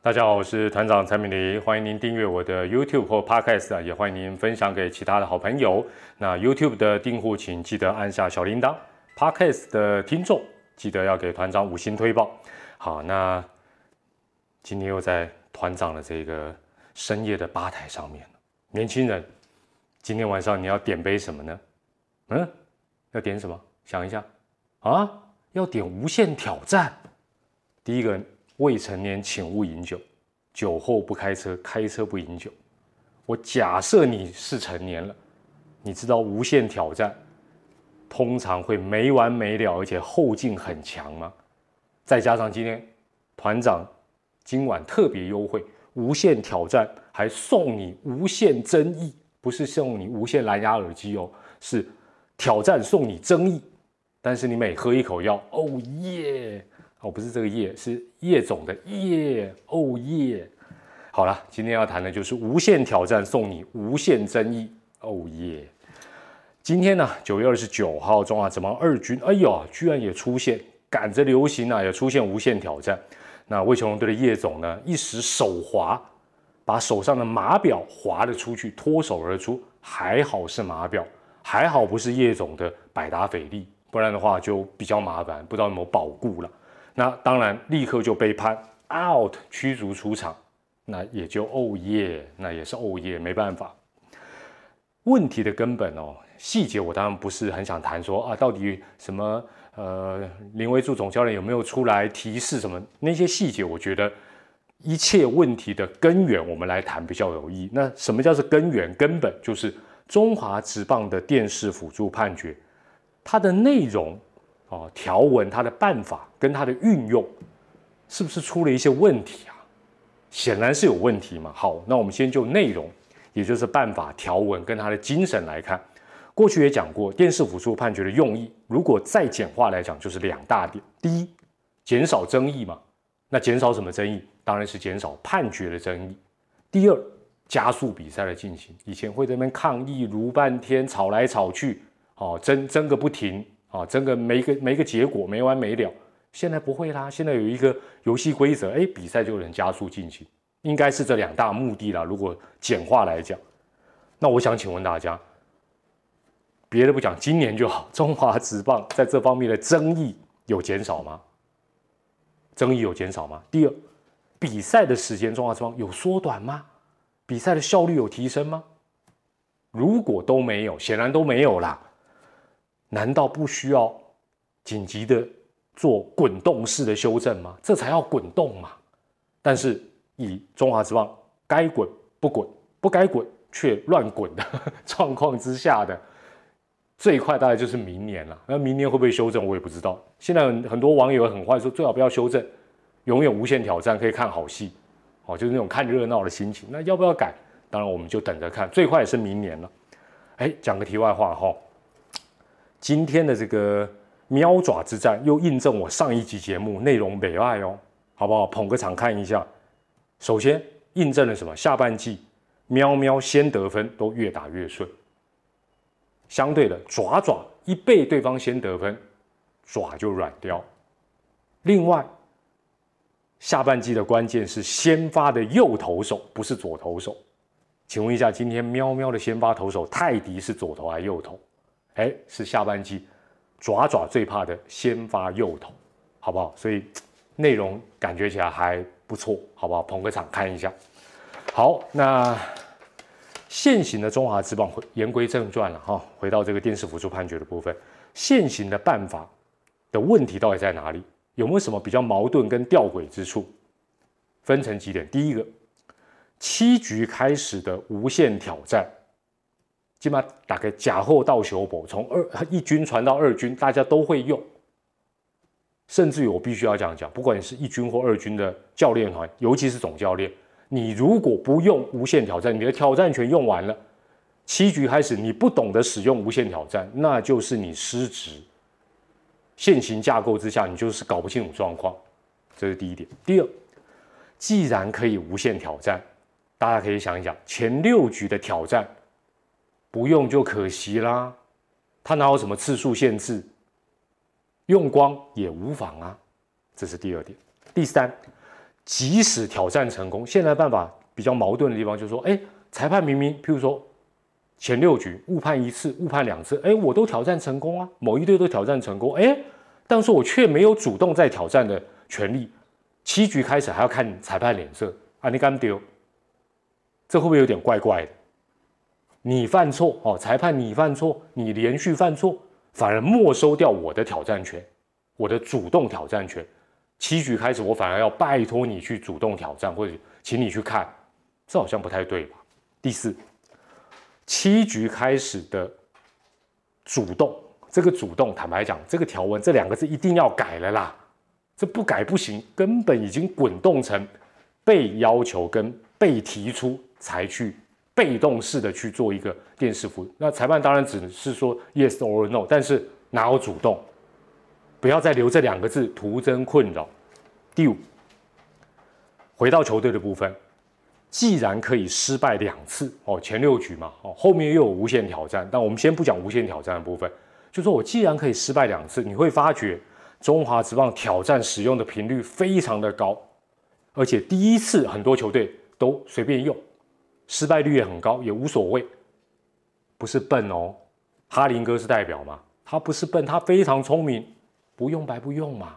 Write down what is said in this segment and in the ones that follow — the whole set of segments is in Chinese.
大家好，我是团长蔡明黎，欢迎您订阅我的 YouTube 或 Podcast 啊，也欢迎您分享给其他的好朋友。那 YouTube 的订户请记得按下小铃铛，Podcast 的听众记得要给团长五星推报。好，那今天又在团长的这个深夜的吧台上面年轻人，今天晚上你要点杯什么呢？嗯，要点什么？想一下啊，要点无限挑战。第一个。未成年请勿饮酒，酒后不开车，开车不饮酒。我假设你是成年了，你知道无限挑战通常会没完没了，而且后劲很强吗？再加上今天团长今晚特别优惠，无限挑战还送你无限争议，不是送你无线蓝牙耳机哦，是挑战送你争议。但是你每喝一口药，哦耶！哦，不是这个叶，是叶总的叶哦耶。好了，今天要谈的就是无限挑战送你无限争议哦耶。今天呢，九月二十九号，中华职棒二军，哎呦，居然也出现赶着流行啊，也出现无限挑战。那魏琼龙队的叶总呢，一时手滑，把手上的码表滑了出去，脱手而出。还好是码表，还好不是叶总的百达翡丽，不然的话就比较麻烦，不知道有没有保固了。那当然，立刻就被判 out 驱逐出场，那也就哦耶，那也是哦耶，没办法。问题的根本哦，细节我当然不是很想谈，说啊，到底什么呃，林威柱总教练有没有出来提示什么那些细节？我觉得一切问题的根源，我们来谈比较有益。那什么叫做根源？根本就是中华职棒的电视辅助判决，它的内容。哦，条文它的办法跟它的运用，是不是出了一些问题啊？显然是有问题嘛。好，那我们先就内容，也就是办法条文跟它的精神来看。过去也讲过，电视辅助判决的用意，如果再简化来讲，就是两大点：第一，减少争议嘛。那减少什么争议？当然是减少判决的争议。第二，加速比赛的进行。以前会在那边抗议，如半天，吵来吵去，哦，争争个不停。啊，整个每一个每一个结果没完没了。现在不会啦，现在有一个游戏规则，哎，比赛就能加速进行，应该是这两大目的啦。如果简化来讲，那我想请问大家，别的不讲，今年就好，中华职棒在这方面的争议有减少吗？争议有减少吗？第二，比赛的时间，中华职棒有缩短吗？比赛的效率有提升吗？如果都没有，显然都没有啦。难道不需要紧急的做滚动式的修正吗？这才要滚动嘛！但是以中华之棒该滚不滚，不该滚却乱滚的 状况之下的最快大概就是明年了。那明年会不会修正，我也不知道。现在很多网友很坏，说最好不要修正，永远无限挑战，可以看好戏，哦，就是那种看热闹的心情。那要不要改？当然我们就等着看，最快也是明年了。哎，讲个题外话哈。今天的这个喵爪之战又印证我上一集节目内容美爱哦，好不好？捧个场看一下。首先印证了什么？下半季喵喵先得分都越打越顺。相对的爪爪一被对方先得分，爪就软掉。另外下半季的关键是先发的右投手不是左投手，请问一下，今天喵喵的先发投手泰迪是左投还是右投？哎，是下半季爪爪最怕的先发右投，好不好？所以内容感觉起来还不错，好不好？捧个场看一下。好，那现行的中华之棒回言归正传了哈，回到这个电视辅助判决的部分，现行的办法的问题到底在哪里？有没有什么比较矛盾跟吊诡之处？分成几点，第一个，七局开始的无限挑战。起码打个假货到修补，从二一军传到二军，大家都会用。甚至于我必须要这样讲，不管你是一军或二军的教练团，尤其是总教练，你如果不用无限挑战，你的挑战权用完了，七局开始你不懂得使用无限挑战，那就是你失职。现行架构之下，你就是搞不清楚状况，这是第一点。第二，既然可以无限挑战，大家可以想一想前六局的挑战。不用就可惜啦，它哪有什么次数限制？用光也无妨啊，这是第二点。第三，即使挑战成功，现在办法比较矛盾的地方就是说，哎，裁判明明，譬如说前六局误判一次、误判两次，哎，我都挑战成功啊，某一队都挑战成功，哎，但是我却没有主动在挑战的权利。七局开始还要看裁判脸色啊，你敢丢？这会不会有点怪怪的？你犯错哦，裁判你犯错，你连续犯错，反而没收掉我的挑战权，我的主动挑战权。七局开始，我反而要拜托你去主动挑战，或者请你去看，这好像不太对吧？第四，七局开始的主动，这个主动，坦白讲，这个条文这两个字一定要改了啦，这不改不行，根本已经滚动成被要求跟被提出才去。被动式的去做一个电视服务，那裁判当然只是说 yes or no，但是哪有主动？不要再留这两个字，徒增困扰。第五，回到球队的部分，既然可以失败两次哦，前六局嘛，哦，后面又有无限挑战，但我们先不讲无限挑战的部分，就说我既然可以失败两次，你会发觉中华职棒挑战使用的频率非常的高，而且第一次很多球队都随便用。失败率也很高，也无所谓，不是笨哦。哈林哥是代表嘛？他不是笨，他非常聪明，不用白不用嘛。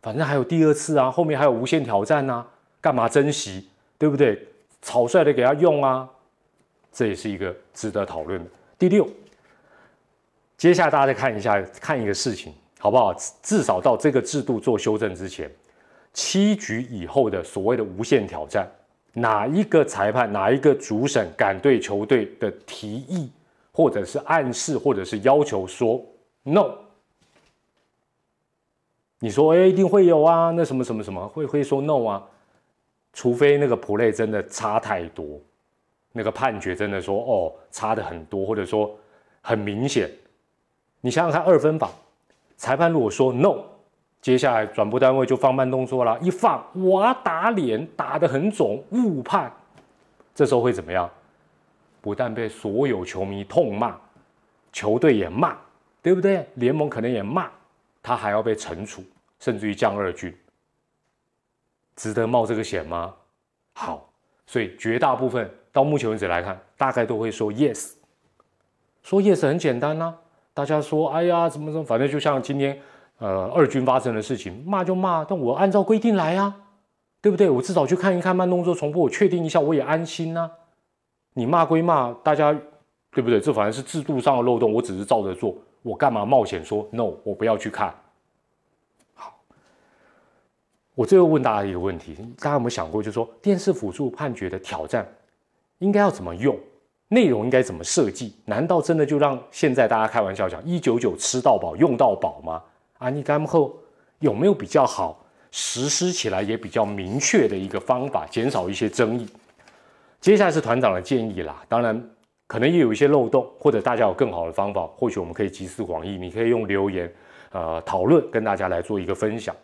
反正还有第二次啊，后面还有无限挑战呐，干嘛珍惜？对不对？草率的给他用啊，这也是一个值得讨论的。第六，接下来大家再看一下，看一个事情好不好？至少到这个制度做修正之前，七局以后的所谓的无限挑战。哪一个裁判，哪一个主审敢对球队的提议，或者是暗示，或者是要求说 no？你说哎，一定会有啊，那什么什么什么会会说 no 啊？除非那个 play 真的差太多，那个判决真的说哦差的很多，或者说很明显。你想想看，二分法，裁判如果说 no。接下来转播单位就放慢动作了，一放哇打脸打得很肿，误判，这时候会怎么样？不但被所有球迷痛骂，球队也骂，对不对？联盟可能也骂，他还要被惩处，甚至于降二军，值得冒这个险吗？好，所以绝大部分到目前为止来看，大概都会说 yes，说 yes 很简单呐，大家说哎呀怎么怎么，反正就像今天。呃，二军发生的事情，骂就骂，但我按照规定来啊，对不对？我至少去看一看慢动作重播，我确定一下，我也安心呐。你骂归骂，大家对不对？这反正是制度上的漏洞，我只是照着做，我干嘛冒险说 no？我不要去看。好，我最后问大家一个问题，大家有没有想过，就是说电视辅助判决的挑战应该要怎么用？内容应该怎么设计？难道真的就让现在大家开玩笑讲一九九吃到饱用到饱吗？啊，你干后有没有比较好实施起来也比较明确的一个方法，减少一些争议？接下来是团长的建议啦。当然，可能也有一些漏洞，或者大家有更好的方法，或许我们可以集思广益。你可以用留言，呃，讨论跟大家来做一个分享。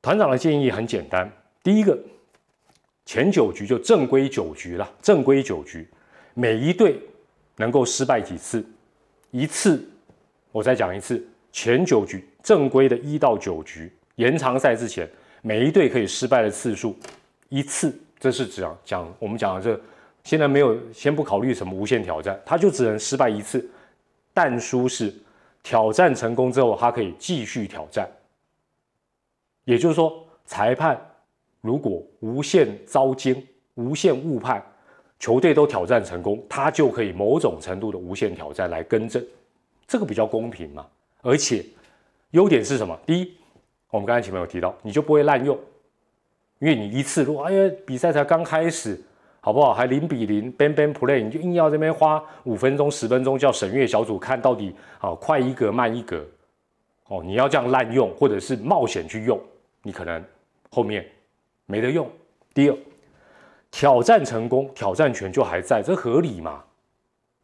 团长的建议很简单，第一个，前九局就正规九局了，正规九局，每一队能够失败几次？一次，我再讲一次。前九局正规的一到九局延长赛之前，每一队可以失败的次数一次，这是讲讲我们讲的这，现在没有先不考虑什么无限挑战，他就只能失败一次，但输是挑战成功之后，他可以继续挑战。也就是说，裁判如果无限糟奸、无限误判，球队都挑战成功，他就可以某种程度的无限挑战来更正，这个比较公平嘛。而且，优点是什么？第一，我们刚才前面有提到，你就不会滥用，因为你一次如果哎呀比赛才刚开始，好不好？还零比零，ban ban play，你就硬要这边花五分钟、十分钟叫审阅小组看到底，好快一格慢一格，哦，你要这样滥用或者是冒险去用，你可能后面没得用。第二，挑战成功，挑战权就还在，这合理嘛？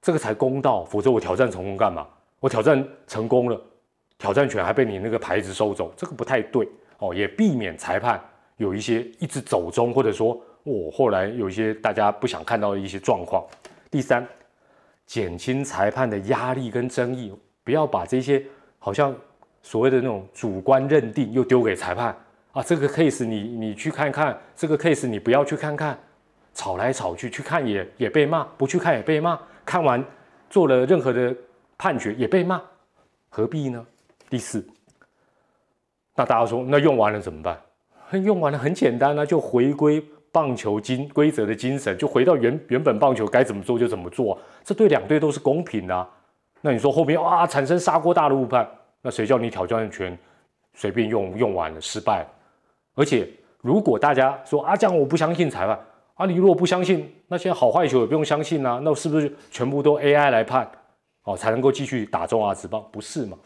这个才公道，否则我挑战成功干嘛？我挑战成功了。挑战权还被你那个牌子收走，这个不太对哦，也避免裁判有一些一直走中，或者说我后来有一些大家不想看到的一些状况。第三，减轻裁判的压力跟争议，不要把这些好像所谓的那种主观认定又丢给裁判啊，这个 case 你你去看看，这个 case 你不要去看看，吵来吵去，去看也也被骂，不去看也被骂，看完做了任何的判决也被骂，何必呢？第四，那大家说，那用完了怎么办？用完了很简单啊，就回归棒球精规则的精神，就回到原原本棒球该怎么做就怎么做，这对两队都是公平的。那你说后面啊产生砂锅大的误判，那谁叫你挑战权随便用用完了失败？而且如果大家说啊这样我不相信裁判啊，你如果不相信，那现在好坏球也不用相信啊，那是不是全部都 AI 来判哦才能够继续打中华职棒？不是嘛？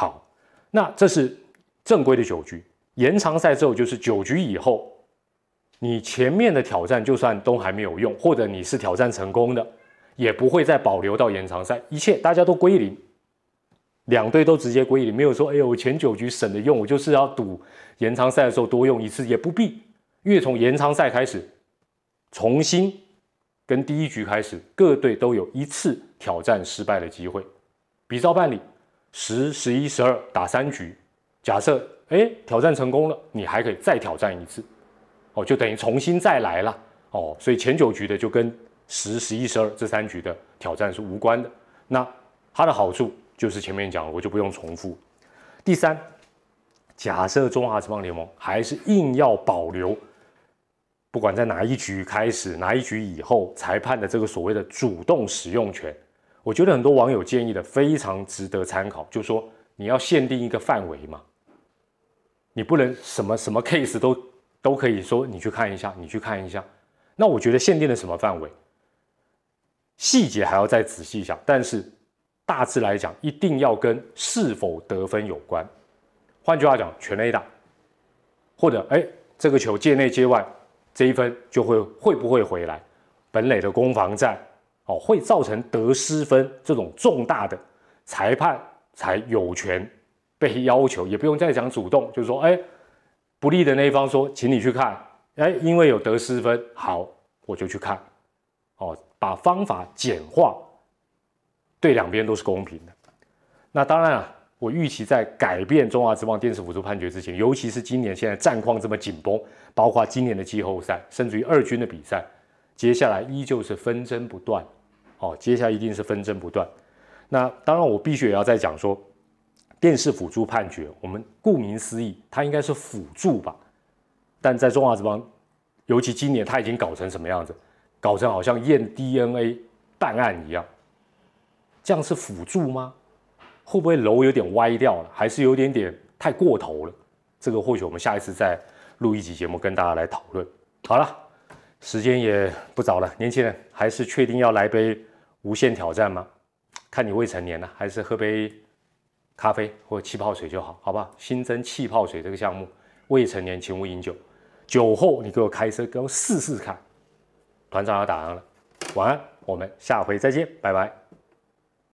好，那这是正规的九局。延长赛之后就是九局以后，你前面的挑战就算都还没有用，或者你是挑战成功的，也不会再保留到延长赛，一切大家都归零，两队都直接归零，没有说哎呦我前九局省着用，我就是要赌延长赛的时候多用一次，也不必，因为从延长赛开始，重新跟第一局开始，各队都有一次挑战失败的机会，比照办理，十、十一、十二打三局，假设。哎，挑战成功了，你还可以再挑战一次，哦，就等于重新再来了，哦，所以前九局的就跟十、十一、十二这三局的挑战是无关的。那它的好处就是前面讲，我就不用重复。第三，假设中华职棒联盟还是硬要保留，不管在哪一局开始，哪一局以后，裁判的这个所谓的主动使用权，我觉得很多网友建议的非常值得参考，就说你要限定一个范围嘛。你不能什么什么 case 都都可以说，你去看一下，你去看一下。那我觉得限定了什么范围，细节还要再仔细一下。但是大致来讲，一定要跟是否得分有关。换句话讲，全 A 打，或者哎，这个球界内界外，这一分就会会不会回来？本垒的攻防战哦，会造成得失分这种重大的，裁判才有权。被要求也不用再讲主动，就是说，哎，不利的那一方说，请你去看，哎，因为有得失分，好，我就去看，哦，把方法简化，对两边都是公平的。那当然啊，我预期在改变中华之棒电视辅助判决之前，尤其是今年现在战况这么紧绷，包括今年的季后赛，甚至于二军的比赛，接下来依旧是纷争不断，哦，接下来一定是纷争不断。那当然，我必须也要再讲说。电视辅助判决，我们顾名思义，它应该是辅助吧？但在中华之邦，尤其今年，它已经搞成什么样子？搞成好像验 DNA 办案一样，这样是辅助吗？会不会楼有点歪掉了？还是有点点太过头了？这个或许我们下一次再录一集节目跟大家来讨论。好了，时间也不早了，年轻人还是确定要来杯无限挑战吗？看你未成年了，还是喝杯？咖啡或气泡水就好，好不好？新增气泡水这个项目，未成年请勿饮酒。酒后你给我开车，给我试试看。团长要打烊了，晚安，我们下回再见，拜拜。